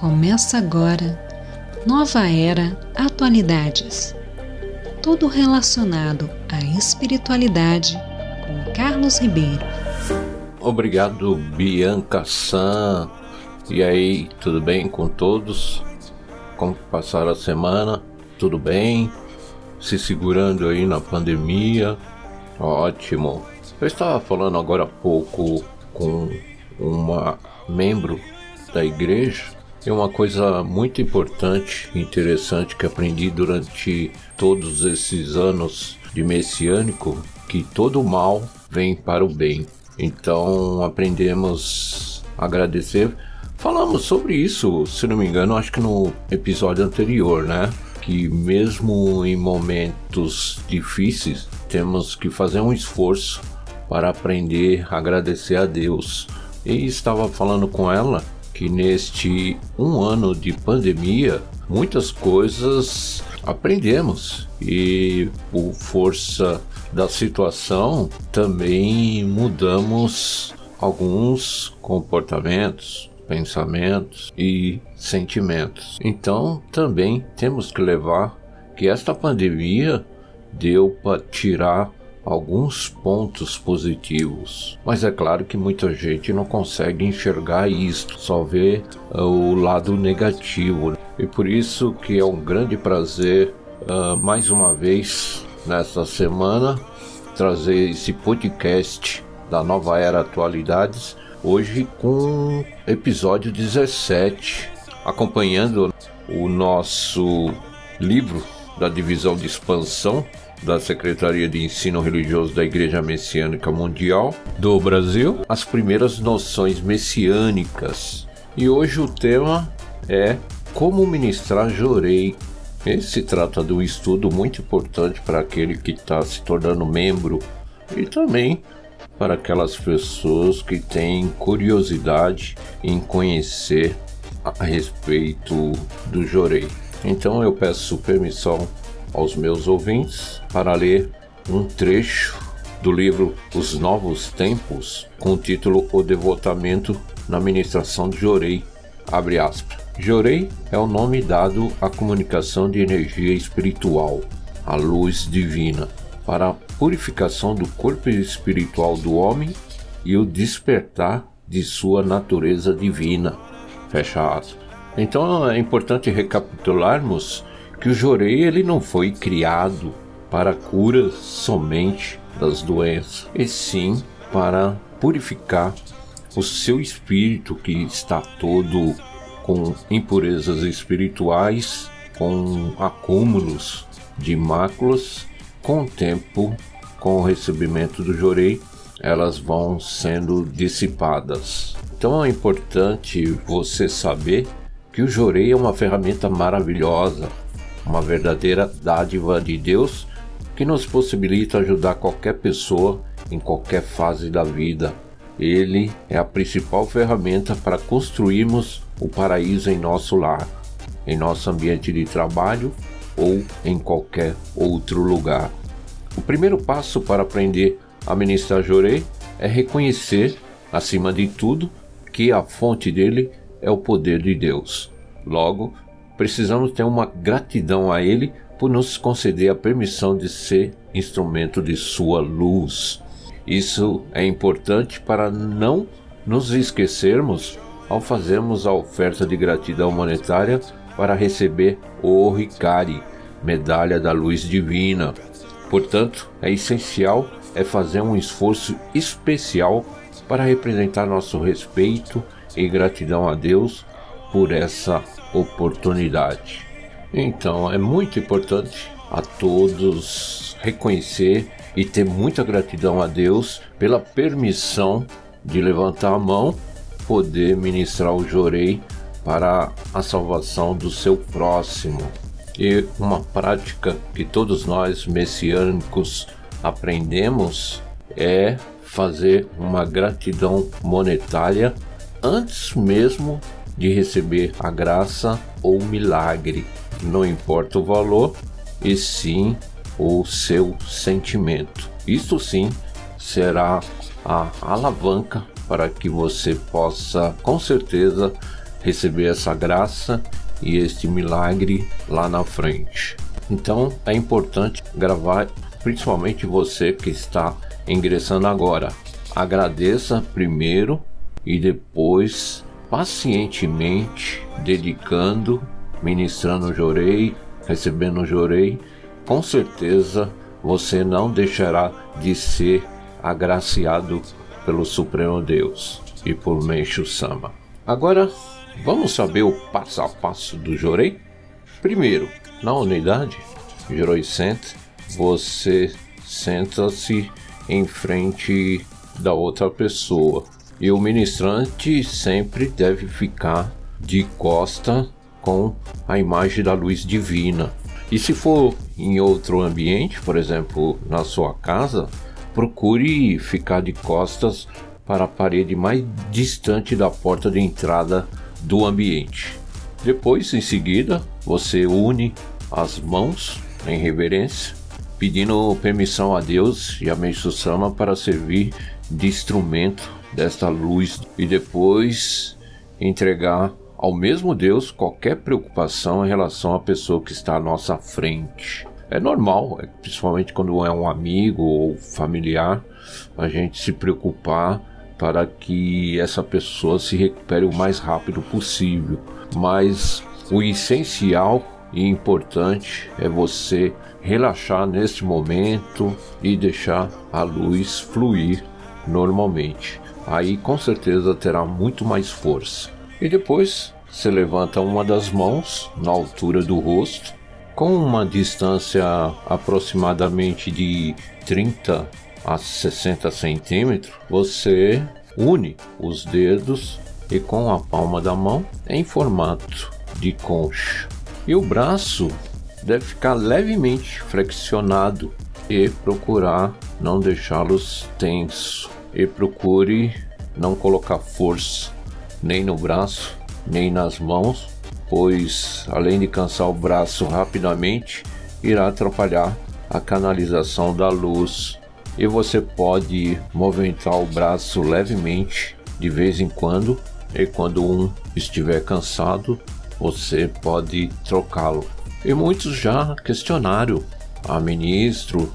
Começa agora Nova Era Atualidades. Tudo relacionado à espiritualidade com Carlos Ribeiro. Obrigado, Bianca San. E aí, tudo bem com todos? Como passaram a semana? Tudo bem? Se segurando aí na pandemia? Ótimo. Eu estava falando agora há pouco com uma membro da igreja e uma coisa muito importante e interessante que aprendi durante todos esses anos de messiânico, que todo mal vem para o bem. Então aprendemos a agradecer. Falamos sobre isso, se não me engano, acho que no episódio anterior, né? Que mesmo em momentos difíceis, temos que fazer um esforço para aprender a agradecer a Deus. E estava falando com ela que neste um ano de pandemia muitas coisas aprendemos e por força da situação também mudamos alguns comportamentos, pensamentos e sentimentos. Então também temos que levar que esta pandemia deu para tirar alguns pontos positivos, mas é claro que muita gente não consegue enxergar isto, só vê uh, o lado negativo. E por isso que é um grande prazer uh, mais uma vez nesta semana trazer esse podcast da Nova Era Atualidades, hoje com episódio 17, acompanhando o nosso livro da divisão de expansão da Secretaria de Ensino Religioso da Igreja Messiânica Mundial do Brasil, as primeiras noções messiânicas. E hoje o tema é como ministrar Jorei. Esse trata de um estudo muito importante para aquele que está se tornando membro e também para aquelas pessoas que têm curiosidade em conhecer a respeito do Jorei. Então eu peço permissão aos meus ouvintes para ler um trecho do livro Os Novos Tempos, com o título O Devotamento na Ministração de Jorei. Abre aspas. Jorei é o nome dado à comunicação de energia espiritual, a luz divina, para a purificação do corpo espiritual do homem e o despertar de sua natureza divina. Fecha aspas. Então é importante recapitularmos que o jorei ele não foi criado para cura somente das doenças, e sim para purificar o seu espírito que está todo com impurezas espirituais, com acúmulos de máculas, com o tempo, com o recebimento do jorei, elas vão sendo dissipadas. Então é importante você saber que o jorei é uma ferramenta maravilhosa uma verdadeira dádiva de Deus que nos possibilita ajudar qualquer pessoa em qualquer fase da vida. Ele é a principal ferramenta para construirmos o paraíso em nosso lar, em nosso ambiente de trabalho ou em qualquer outro lugar. O primeiro passo para aprender a ministrar Jorei é reconhecer, acima de tudo, que a fonte dele é o poder de Deus. Logo, precisamos ter uma gratidão a Ele por nos conceder a permissão de ser instrumento de Sua luz. Isso é importante para não nos esquecermos ao fazermos a oferta de gratidão monetária para receber o Ricari, medalha da luz divina. Portanto, é essencial é fazer um esforço especial para representar nosso respeito e gratidão a Deus por essa oportunidade. Então é muito importante a todos reconhecer e ter muita gratidão a Deus pela permissão de levantar a mão, poder ministrar o jorei para a salvação do seu próximo. E uma prática que todos nós messiânicos aprendemos é fazer uma gratidão monetária antes mesmo de receber a graça ou milagre. Não importa o valor, e sim o seu sentimento. Isso sim será a alavanca para que você possa, com certeza, receber essa graça e este milagre lá na frente. Então é importante gravar, principalmente você que está ingressando agora. Agradeça primeiro e depois pacientemente dedicando, ministrando jorei, recebendo jorei, com certeza você não deixará de ser agraciado pelo Supremo Deus e por Meixo Sama. Agora, vamos saber o passo a passo do Jorei? Primeiro, na unidade, Jorei senta, você senta-se em frente da outra pessoa e o ministrante sempre deve ficar de costa com a imagem da luz divina. E se for em outro ambiente, por exemplo, na sua casa, procure ficar de costas para a parede mais distante da porta de entrada do ambiente. Depois, em seguida, você une as mãos em reverência, pedindo permissão a Deus e a Meixo Sama para servir de instrumento desta luz e depois entregar ao mesmo Deus qualquer preocupação em relação à pessoa que está à nossa frente. É normal, é, principalmente quando é um amigo ou familiar, a gente se preocupar para que essa pessoa se recupere o mais rápido possível. Mas o essencial e importante é você relaxar neste momento e deixar a luz fluir normalmente. Aí com certeza terá muito mais força. E depois você levanta uma das mãos na altura do rosto, com uma distância aproximadamente de 30 a 60 centímetros, você une os dedos e com a palma da mão em formato de concha. E o braço deve ficar levemente flexionado e procurar não deixá-los tenso e procure não colocar força nem no braço nem nas mãos, pois além de cansar o braço rapidamente, irá atrapalhar a canalização da luz e você pode movimentar o braço levemente de vez em quando e quando um estiver cansado, você pode trocá-lo. E muitos já questionaram a ministro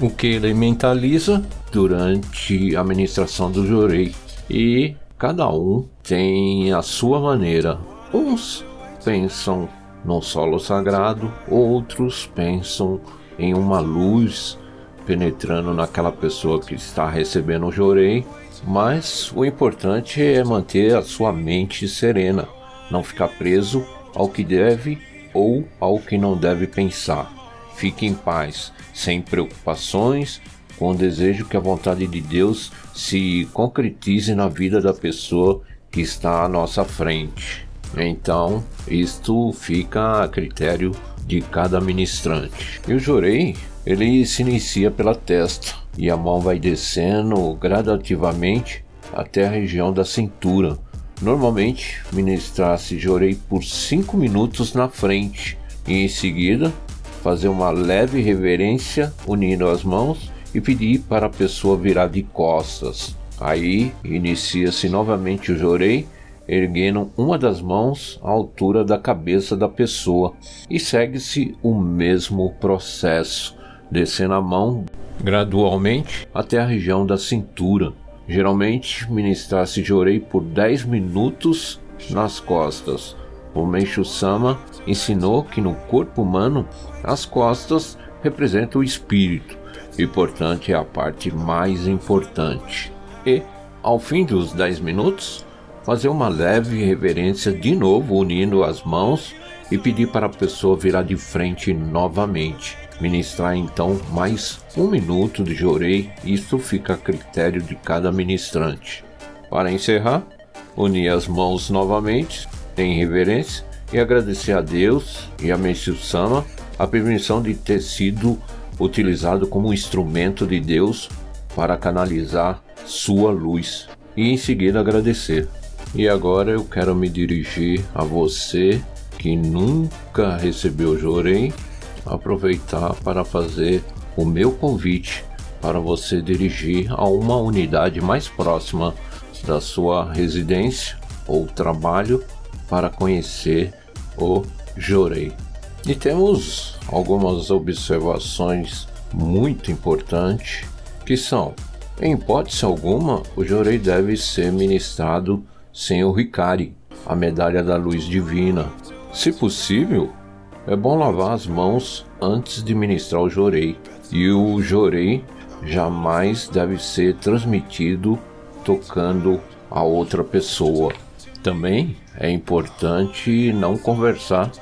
o que ele mentaliza durante a ministração do Jorei e cada um tem a sua maneira. Uns pensam no solo sagrado, outros pensam em uma luz penetrando naquela pessoa que está recebendo o jorei, mas o importante é manter a sua mente serena, não ficar preso ao que deve ou ao que não deve pensar. Fique em paz, sem preocupações, com o desejo que a vontade de Deus se concretize na vida da pessoa que está à nossa frente. Então, isto fica a critério de cada ministrante. E o jurei, ele se inicia pela testa e a mão vai descendo gradativamente até a região da cintura. Normalmente, ministrar-se jorei por 5 minutos na frente e em seguida fazer uma leve reverência unindo as mãos e pedir para a pessoa virar de costas. Aí inicia-se novamente o jorei, erguendo uma das mãos à altura da cabeça da pessoa e segue-se o mesmo processo, descendo a mão gradualmente até a região da cintura. Geralmente ministrar-se jorei por 10 minutos nas costas. O Meishu Sama ensinou que no corpo humano as costas representam o espírito e, portanto, é a parte mais importante. E, ao fim dos 10 minutos, fazer uma leve reverência de novo, unindo as mãos e pedir para a pessoa virar de frente novamente. Ministrar então mais um minuto de jorei, isto fica a critério de cada ministrante. Para encerrar, unir as mãos novamente em reverência e agradecer a Deus e a Messiu Sama a permissão de ter sido utilizado como um instrumento de Deus para canalizar sua luz e em seguida agradecer. E agora eu quero me dirigir a você que nunca recebeu Jorei, aproveitar para fazer o meu convite para você dirigir a uma unidade mais próxima da sua residência ou trabalho para conhecer o Jorei. E temos algumas observações muito importantes que são: em hipótese alguma, o Jorei deve ser ministrado sem o Hikari, a medalha da luz divina. Se possível, é bom lavar as mãos antes de ministrar o Jorei, e o Jorei jamais deve ser transmitido tocando a outra pessoa. Também é importante não conversar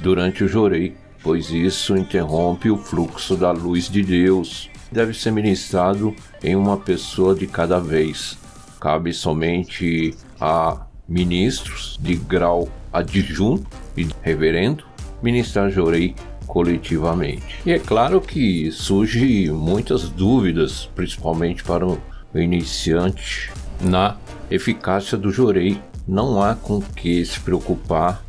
durante o jorei, pois isso interrompe o fluxo da luz de Deus. Deve ser ministrado em uma pessoa de cada vez. Cabe somente a ministros de grau adjunto e reverendo ministrar jorei coletivamente. E é claro que surge muitas dúvidas, principalmente para o iniciante, na eficácia do jorei. Não há com que se preocupar,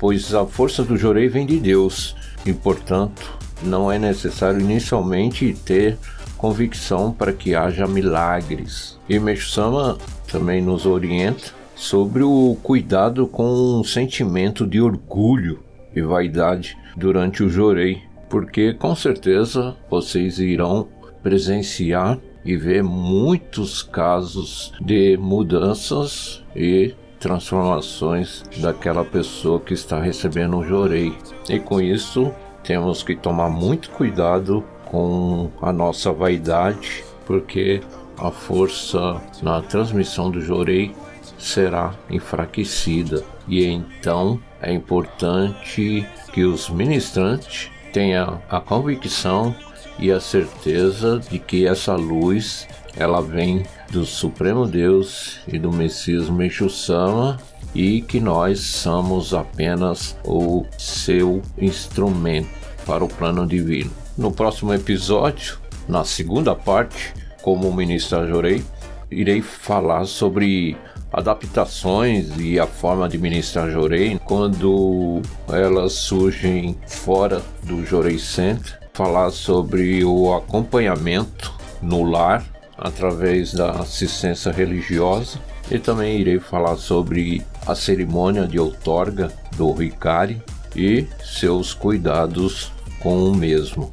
pois a força do jorei vem de Deus e, portanto, não é necessário inicialmente ter convicção para que haja milagres. E Meixo Sama também nos orienta sobre o cuidado com o sentimento de orgulho e vaidade durante o jorei, porque com certeza vocês irão presenciar e ver muitos casos de mudanças e transformações daquela pessoa que está recebendo o jorei. E com isso, temos que tomar muito cuidado com a nossa vaidade, porque a força na transmissão do jorei será enfraquecida. E então é importante que os ministrantes tenham a convicção e a certeza de que essa luz ela vem do Supremo Deus e do Messias Meixo-sama e que nós somos apenas o seu instrumento para o plano divino. No próximo episódio, na segunda parte, como ministro Jorei, irei falar sobre adaptações e a forma de ministrar Jorei quando elas surgem fora do Jorei Center, falar sobre o acompanhamento no lar através da assistência religiosa e também irei falar sobre a cerimônia de outorga do Ricari e seus cuidados com o mesmo.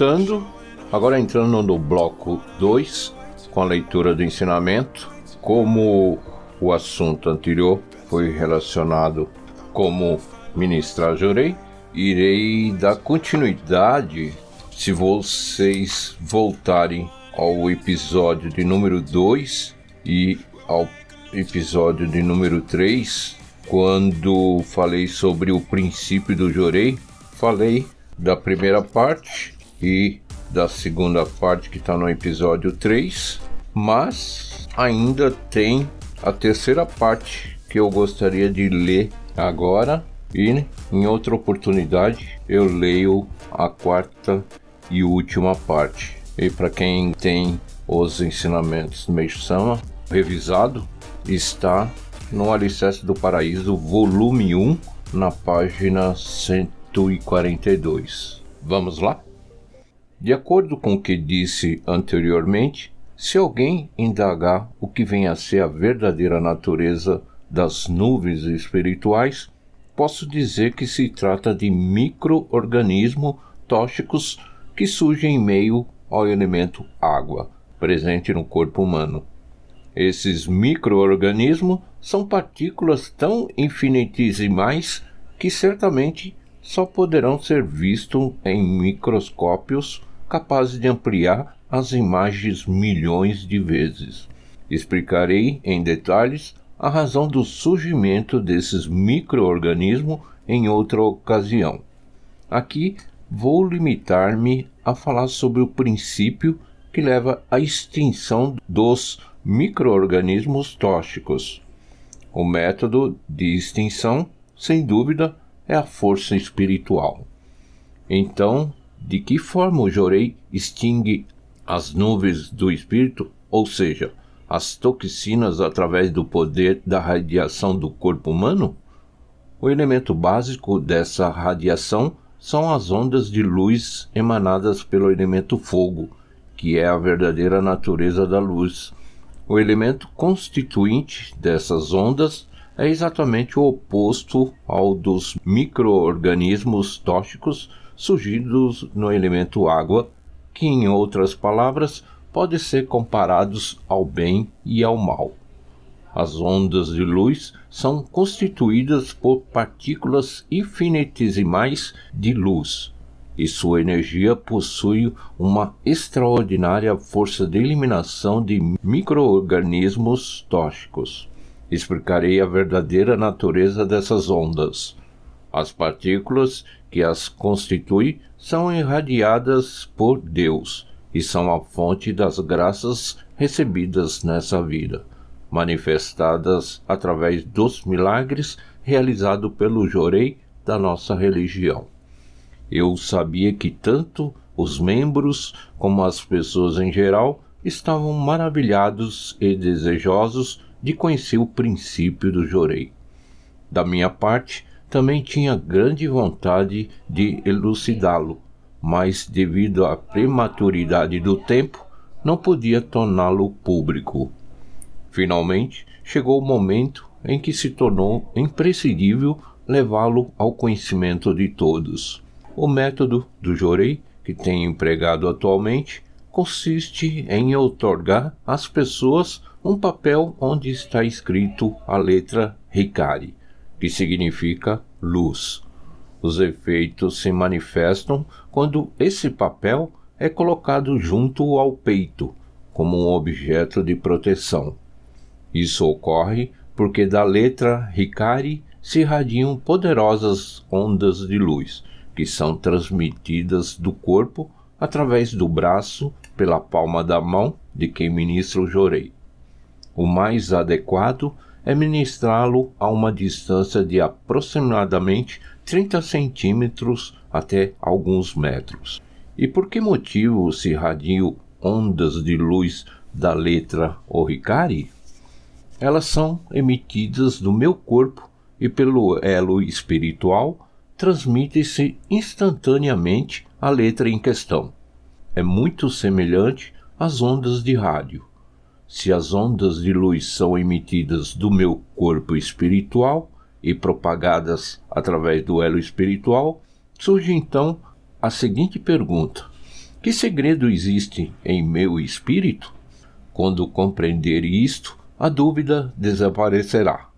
Voltando, agora entrando no bloco 2, com a leitura do ensinamento, como o assunto anterior foi relacionado como ministrar jurei, irei dar continuidade se vocês voltarem ao episódio de número 2 e ao episódio de número 3, quando falei sobre o princípio do jurei, falei da primeira parte e da segunda parte que está no episódio 3, mas ainda tem a terceira parte que eu gostaria de ler agora e em outra oportunidade eu leio a quarta e última parte. E para quem tem os ensinamentos do Meixo Sama revisado, está no Alicerce do Paraíso, volume 1, na página 142. Vamos lá? De acordo com o que disse anteriormente, se alguém indagar o que vem a ser a verdadeira natureza das nuvens espirituais, posso dizer que se trata de micro-organismos tóxicos que surgem em meio ao elemento água, presente no corpo humano. Esses micro-organismos são partículas tão infinitesimais que certamente só poderão ser vistos em microscópios capazes de ampliar as imagens milhões de vezes. Explicarei em detalhes a razão do surgimento desses microorganismos em outra ocasião. Aqui vou limitar-me a falar sobre o princípio que leva à extinção dos microorganismos tóxicos. O método de extinção, sem dúvida, é a força espiritual. Então, de que forma o Jorei extingue as nuvens do espírito, ou seja, as toxinas através do poder da radiação do corpo humano? O elemento básico dessa radiação são as ondas de luz emanadas pelo elemento fogo, que é a verdadeira natureza da luz. O elemento constituinte dessas ondas é exatamente o oposto ao dos microorganismos tóxicos surgidos no elemento água, que, em outras palavras, pode ser comparados ao bem e ao mal. As ondas de luz são constituídas por partículas infinitesimais de luz, e sua energia possui uma extraordinária força de eliminação de microorganismos tóxicos. Explicarei a verdadeira natureza dessas ondas. As partículas que as constituem são irradiadas por Deus e são a fonte das graças recebidas nessa vida, manifestadas através dos milagres realizados pelo Jorei da nossa religião. Eu sabia que tanto os membros como as pessoas em geral estavam maravilhados e desejosos de conhecer o princípio do Jorei. Da minha parte, também tinha grande vontade de elucidá-lo, mas devido à prematuridade do tempo, não podia torná-lo público. Finalmente, chegou o momento em que se tornou imprescindível levá-lo ao conhecimento de todos. O método do Jorei, que tenho empregado atualmente, consiste em outorgar às pessoas um papel onde está escrito a letra Ricari, que significa luz. Os efeitos se manifestam quando esse papel é colocado junto ao peito, como um objeto de proteção. Isso ocorre porque da letra Ricari se irradiam poderosas ondas de luz que são transmitidas do corpo através do braço pela palma da mão de quem ministra o jorei. O mais adequado é ministrá-lo a uma distância de aproximadamente 30 centímetros até alguns metros. E por que motivo se irradiam ondas de luz da letra Oricari? Elas são emitidas do meu corpo e pelo elo espiritual transmite-se instantaneamente a letra em questão. É muito semelhante às ondas de rádio. Se as ondas de luz são emitidas do meu corpo espiritual e propagadas através do elo espiritual, surge então a seguinte pergunta: Que segredo existe em meu espírito? Quando compreender isto, a dúvida desaparecerá.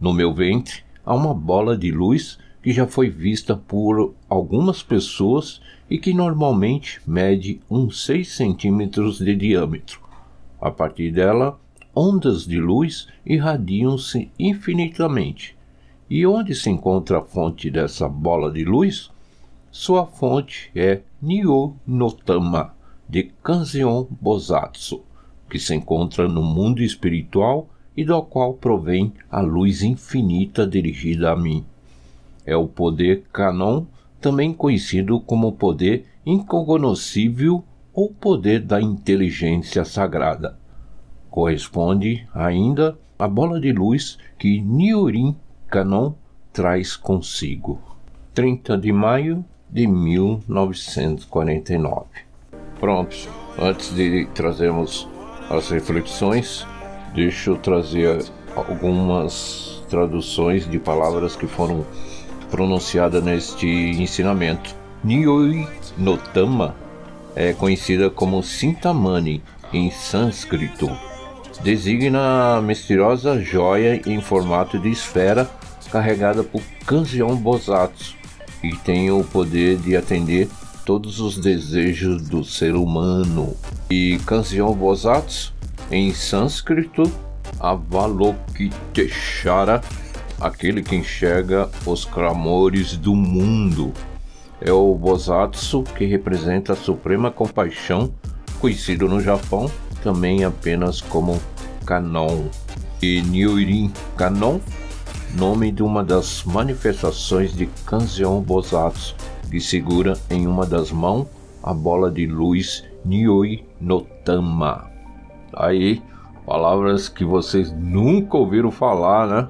No meu ventre há uma bola de luz que já foi vista por algumas pessoas e que normalmente mede uns 6 centímetros de diâmetro. A partir dela, ondas de luz irradiam-se infinitamente. E onde se encontra a fonte dessa bola de luz? Sua fonte é Nyo Notama, de Kanzeon Bosatsu, que se encontra no mundo espiritual e do qual provém a luz infinita dirigida a mim é o poder Canon, também conhecido como poder incognoscível ou poder da inteligência sagrada. Corresponde ainda à bola de luz que Niorin Canon traz consigo. 30 de maio de 1949. Pronto, antes de trazermos as reflexões, deixa eu trazer algumas traduções de palavras que foram pronunciada neste ensinamento. Nyoi Notama é conhecida como Sintamani em sânscrito. Designa a misteriosa joia em formato de esfera carregada por Kanzeon Bosatsu e tem o poder de atender todos os desejos do ser humano. E Kanzeon Bosatsu, em sânscrito, Avalokiteshvara, aquele que enxerga os clamores do mundo. É o Bosatsu que representa a suprema compaixão, conhecido no Japão também apenas como Kanon. e Nyurin Kanon, nome de uma das manifestações de Kanzeon Bosatsu, que segura em uma das mãos a bola de luz Nyoi Notama. Aí, palavras que vocês nunca ouviram falar, né?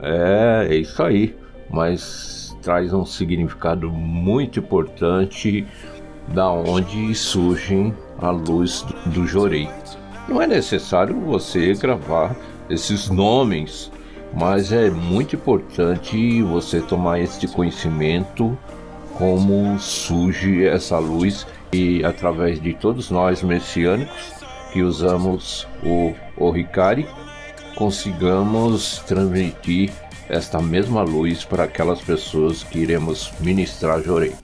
É, é isso aí, mas traz um significado muito importante da onde surge a luz do Jorei. Não é necessário você gravar esses nomes, mas é muito importante você tomar este conhecimento como surge essa luz e através de todos nós messiânicos que usamos o Oricari, consigamos transmitir esta mesma luz para aquelas pessoas que iremos ministrar Jorei.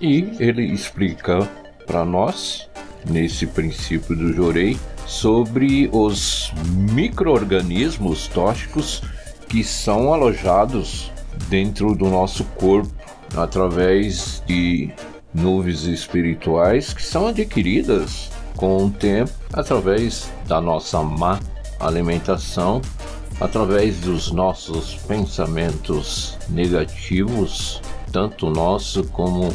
E ele explica para nós, nesse princípio do Jorei, sobre os micro-organismos tóxicos que são alojados dentro do nosso corpo através de nuvens espirituais que são adquiridas com o tempo através da nossa má alimentação, através dos nossos pensamentos negativos, tanto nosso como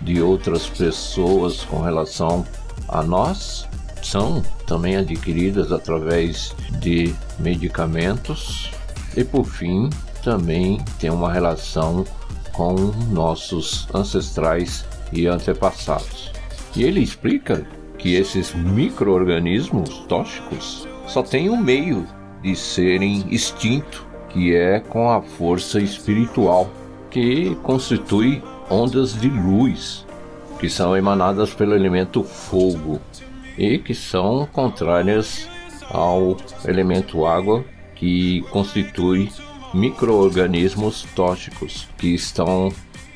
de outras pessoas com relação a nós, são também adquiridas através de medicamentos e por fim também tem uma relação com nossos ancestrais e antepassados. E ele explica que esses micro-organismos tóxicos só têm um meio de serem extintos, que é com a força espiritual, que constitui ondas de luz, que são emanadas pelo elemento fogo e que são contrárias ao elemento água, que constitui micro-organismos tóxicos que estão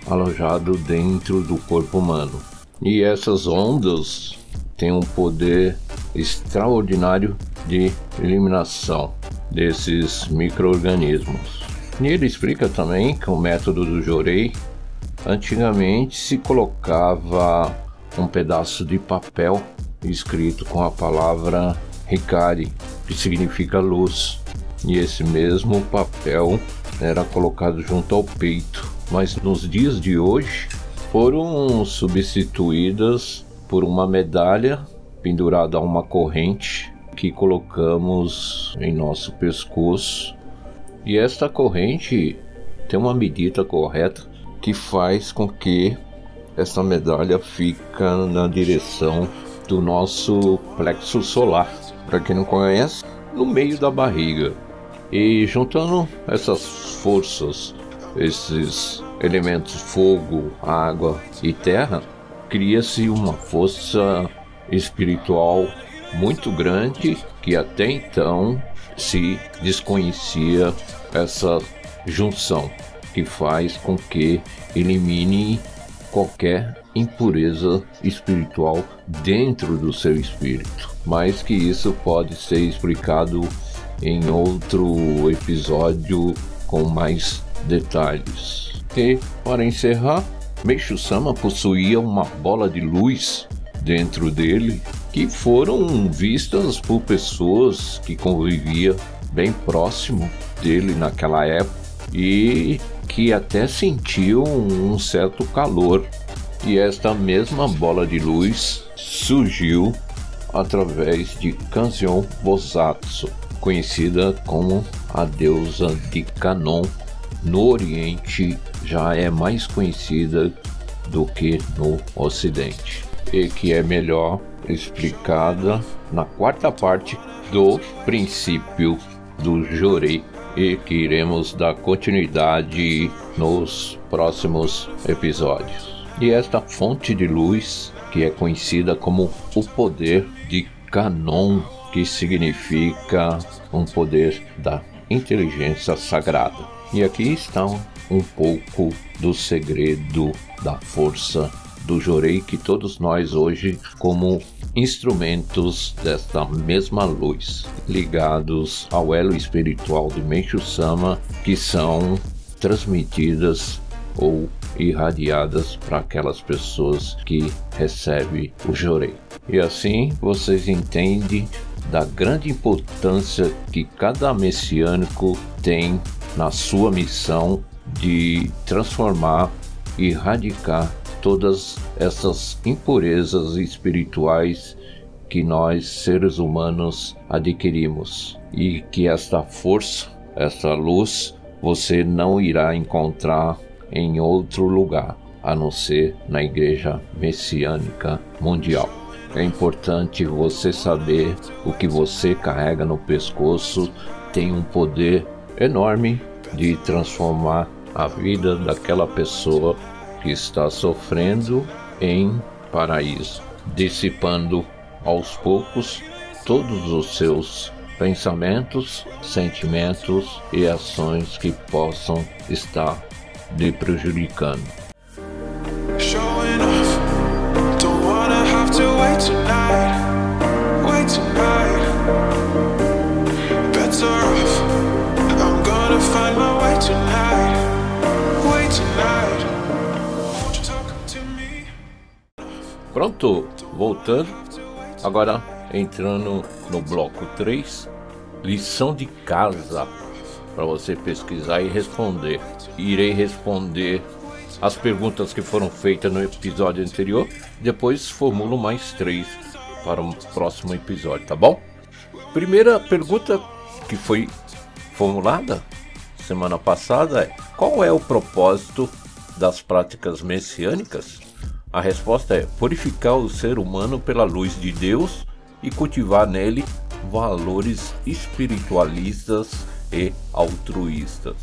alojados dentro do corpo humano. E essas ondas têm um poder extraordinário de eliminação desses micro-organismos. E ele explica também que o método do Jorei antigamente se colocava um pedaço de papel escrito com a palavra Hikari, que significa luz, e esse mesmo papel era colocado junto ao peito. Mas nos dias de hoje foram substituídas por uma medalha pendurada a uma corrente que colocamos em nosso pescoço. E esta corrente tem uma medida correta que faz com que essa medalha fica na direção do nosso plexo solar. Para quem não conhece, no meio da barriga. E juntando essas forças, esses elementos fogo, água e terra, cria-se uma força espiritual muito grande que até então se desconhecia essa junção que faz com que elimine qualquer impureza espiritual dentro do seu espírito, mas que isso pode ser explicado em outro episódio com mais detalhes. E para encerrar, Meixo Sama possuía uma bola de luz dentro dele que foram vistas por pessoas que convivia bem próximo dele naquela época e que até sentiam um certo calor e esta mesma bola de luz surgiu através de Kanzeon Bosatsu, conhecida como a deusa de Kanon. No Oriente já é mais conhecida do que no Ocidente, e que é melhor explicada na quarta parte do princípio do Jorei e que iremos dar continuidade nos próximos episódios. E esta fonte de luz, que é conhecida como o poder de Canon, que significa um poder da inteligência sagrada. E aqui está um pouco do segredo da força do Jorei que todos nós hoje como instrumentos desta mesma luz, ligados ao elo espiritual de Meishu Sama, que são transmitidas ou irradiadas para aquelas pessoas que recebem o jorei. E assim vocês entendem da grande importância que cada messiânico tem na sua missão de transformar e erradicar todas essas impurezas espirituais que nós seres humanos adquirimos e que esta força, esta luz, você não irá encontrar em outro lugar a não ser na Igreja Messiânica Mundial. É importante você saber o que você carrega no pescoço tem um poder enorme de transformar a vida daquela pessoa que está sofrendo em paraíso, dissipando aos poucos todos os seus pensamentos, sentimentos e ações que possam estar lhe prejudicando. Pronto, voltando. Agora entrando no bloco 3, lição de casa para você pesquisar e responder. Irei responder as perguntas que foram feitas no episódio anterior, depois formulo mais três para o próximo episódio, tá bom? Primeira pergunta que foi formulada semana passada é: qual é o propósito das práticas messiânicas? A resposta é purificar o ser humano pela luz de Deus e cultivar nele valores espiritualistas e altruístas.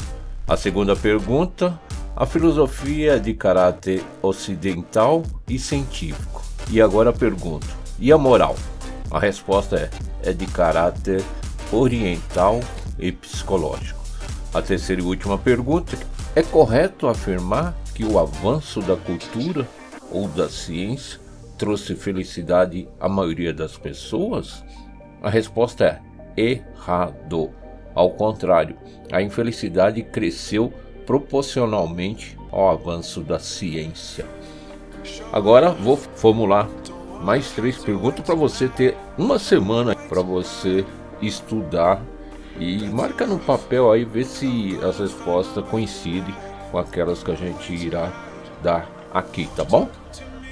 A segunda pergunta: a filosofia é de caráter ocidental e científico. E agora pergunto: e a moral? A resposta é: é de caráter oriental e psicológico. A terceira e última pergunta: é correto afirmar que o avanço da cultura ou da ciência trouxe felicidade à maioria das pessoas? A resposta é errado. Ao contrário, a infelicidade cresceu proporcionalmente ao avanço da ciência. Agora vou formular mais três perguntas para você ter uma semana para você estudar e marca no papel aí ver se as respostas coincidem com aquelas que a gente irá dar aqui, tá bom?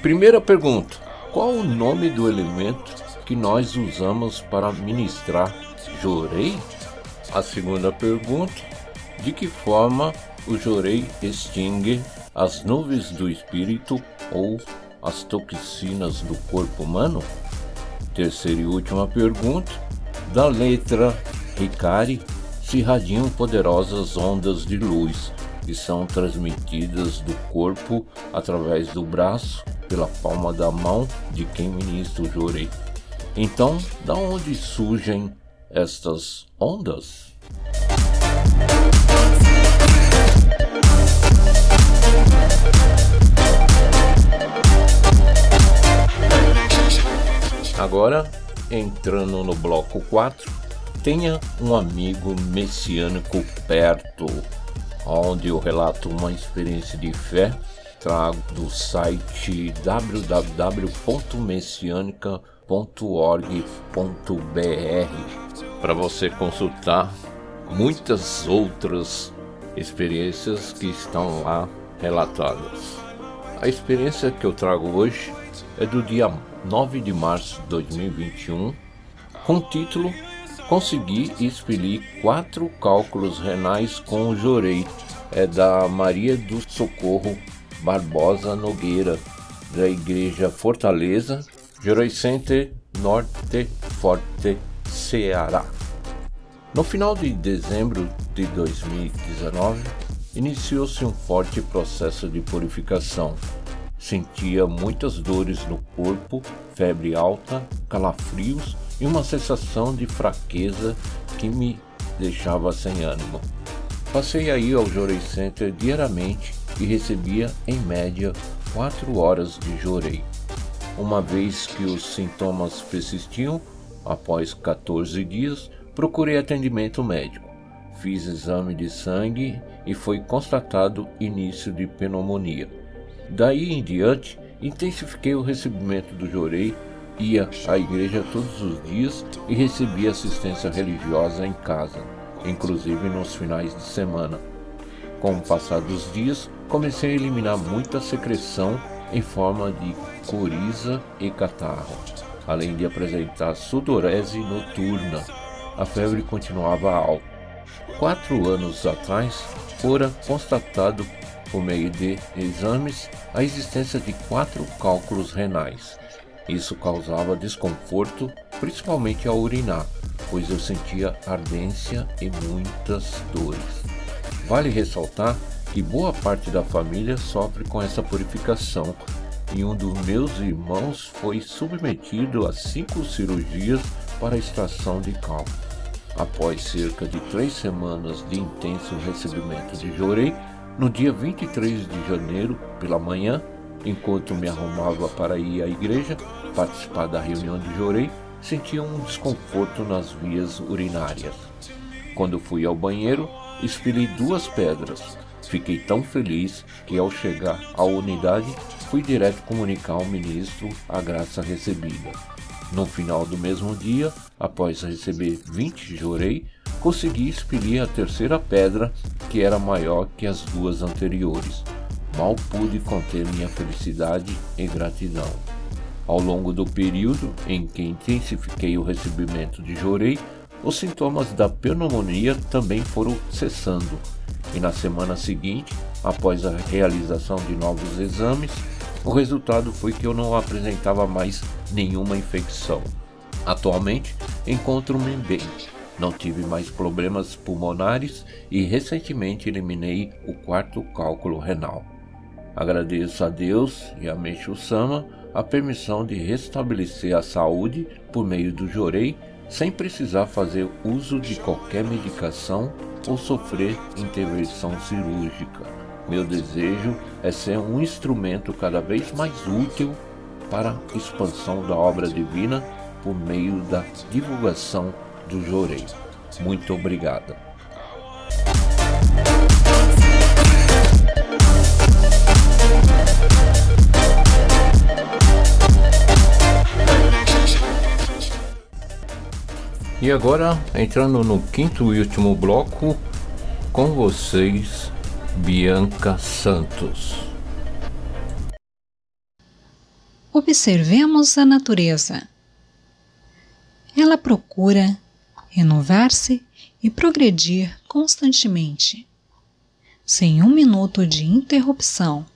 Primeira pergunta: qual o nome do elemento que nós usamos para ministrar jorei? A segunda pergunta: de que forma o jorei extingue as nuvens do espírito ou as toxinas do corpo humano? Terceira e última pergunta: da letra Ricari se irradiam poderosas ondas de luz que são transmitidas do corpo através do braço, pela palma da mão de quem ministra o jurei. Então, da onde surgem estas ondas? Agora, entrando no bloco 4, tenha um amigo messiânico perto onde eu relato uma experiência de fé. Trago do site www.messianica.org.br para você consultar muitas outras experiências que estão lá relatadas. A experiência que eu trago hoje é do dia 9 de março de 2021, com o título consegui expelir quatro cálculos renais com o jorei. É da Maria do Socorro Barbosa Nogueira, da Igreja Fortaleza, Jorei Center, Norte Forte, Ceará. No final de dezembro de 2019, iniciou-se um forte processo de purificação. Sentia muitas dores no corpo, febre alta, calafrios e uma sensação de fraqueza que me deixava sem ânimo. Passei aí ao Jorei Center diariamente e recebia em média 4 horas de jorei. Uma vez que os sintomas persistiam, após 14 dias, procurei atendimento médico. Fiz exame de sangue e foi constatado início de pneumonia. Daí em diante, intensifiquei o recebimento do jorei ia à igreja todos os dias e recebia assistência religiosa em casa, inclusive nos finais de semana. Com o passar dos dias, comecei a eliminar muita secreção em forma de coriza e catarro, além de apresentar sudorese noturna. A febre continuava alta. Quatro anos atrás, fora constatado por meio de exames a existência de quatro cálculos renais. Isso causava desconforto, principalmente ao urinar, pois eu sentia ardência e muitas dores. Vale ressaltar que boa parte da família sofre com essa purificação e um dos meus irmãos foi submetido a cinco cirurgias para extração de cal. Após cerca de três semanas de intenso recebimento de jorei, no dia 23 de janeiro, pela manhã, enquanto me arrumava para ir à igreja, participar da reunião de jorei, sentia um desconforto nas vias urinárias. Quando fui ao banheiro, expeli duas pedras. Fiquei tão feliz que, ao chegar à unidade, fui direto comunicar ao ministro a graça recebida. No final do mesmo dia, após receber 20 jorei, consegui expelir a terceira pedra, que era maior que as duas anteriores. Mal pude conter minha felicidade e gratidão. Ao longo do período em que intensifiquei o recebimento de jorei, os sintomas da pneumonia também foram cessando, e na semana seguinte, após a realização de novos exames, o resultado foi que eu não apresentava mais nenhuma infecção. Atualmente, encontro-me bem. Não tive mais problemas pulmonares e recentemente eliminei o quarto cálculo renal. Agradeço a Deus e a Meixo Sama a permissão de restabelecer a saúde por meio do Jorei sem precisar fazer uso de qualquer medicação ou sofrer intervenção cirúrgica. Meu desejo é ser um instrumento cada vez mais útil para a expansão da obra divina por meio da divulgação do Jorei. Muito obrigada. E agora, entrando no quinto e último bloco, com vocês, Bianca Santos. Observemos a natureza. Ela procura renovar-se e progredir constantemente, sem um minuto de interrupção.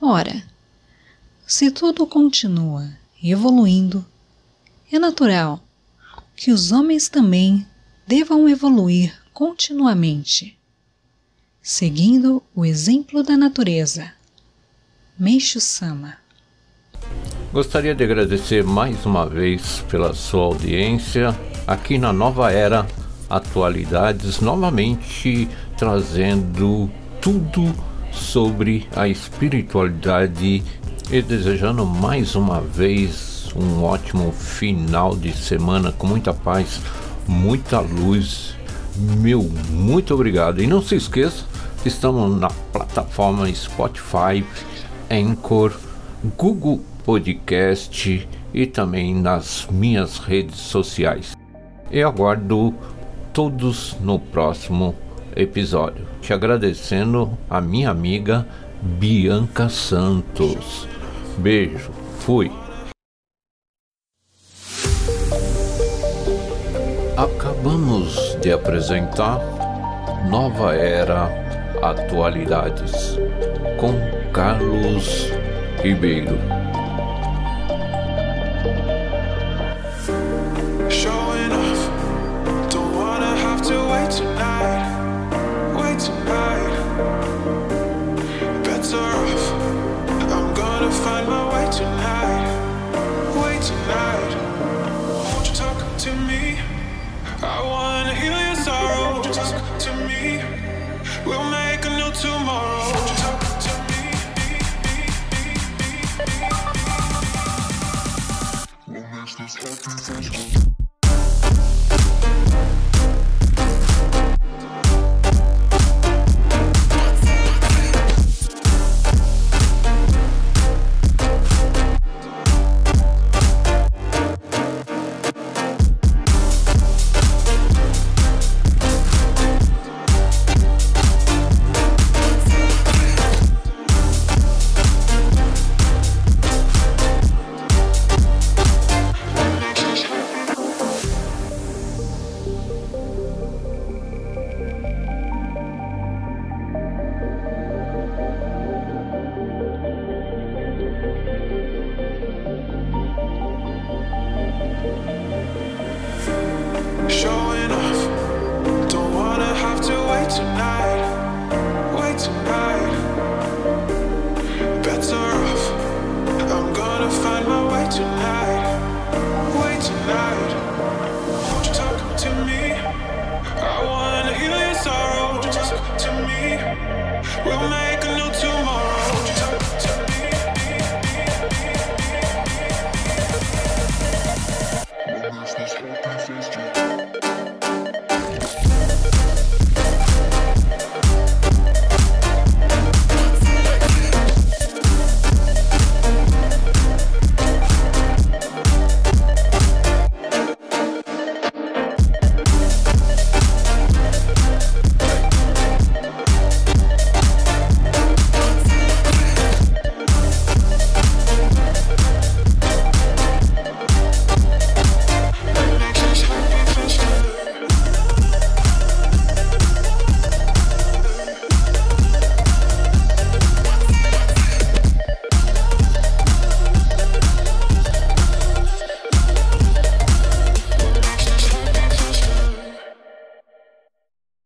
Ora, se tudo continua evoluindo, é natural que os homens também devam evoluir continuamente, seguindo o exemplo da natureza. Meixo Sama Gostaria de agradecer mais uma vez pela sua audiência aqui na Nova Era Atualidades, novamente trazendo tudo sobre a espiritualidade e desejando mais uma vez um ótimo final de semana com muita paz, muita luz. Meu, muito obrigado. E não se esqueça, estamos na plataforma Spotify, Anchor, Google Podcast e também nas minhas redes sociais. E aguardo todos no próximo episódio. Te agradecendo a minha amiga Bianca Santos. Beijo, fui. Acabamos de apresentar Nova Era Atualidades com Carlos Ribeiro. I wanna heal your sorrow. Talk to me. We'll make a new tomorrow. Talk to me. We'll this.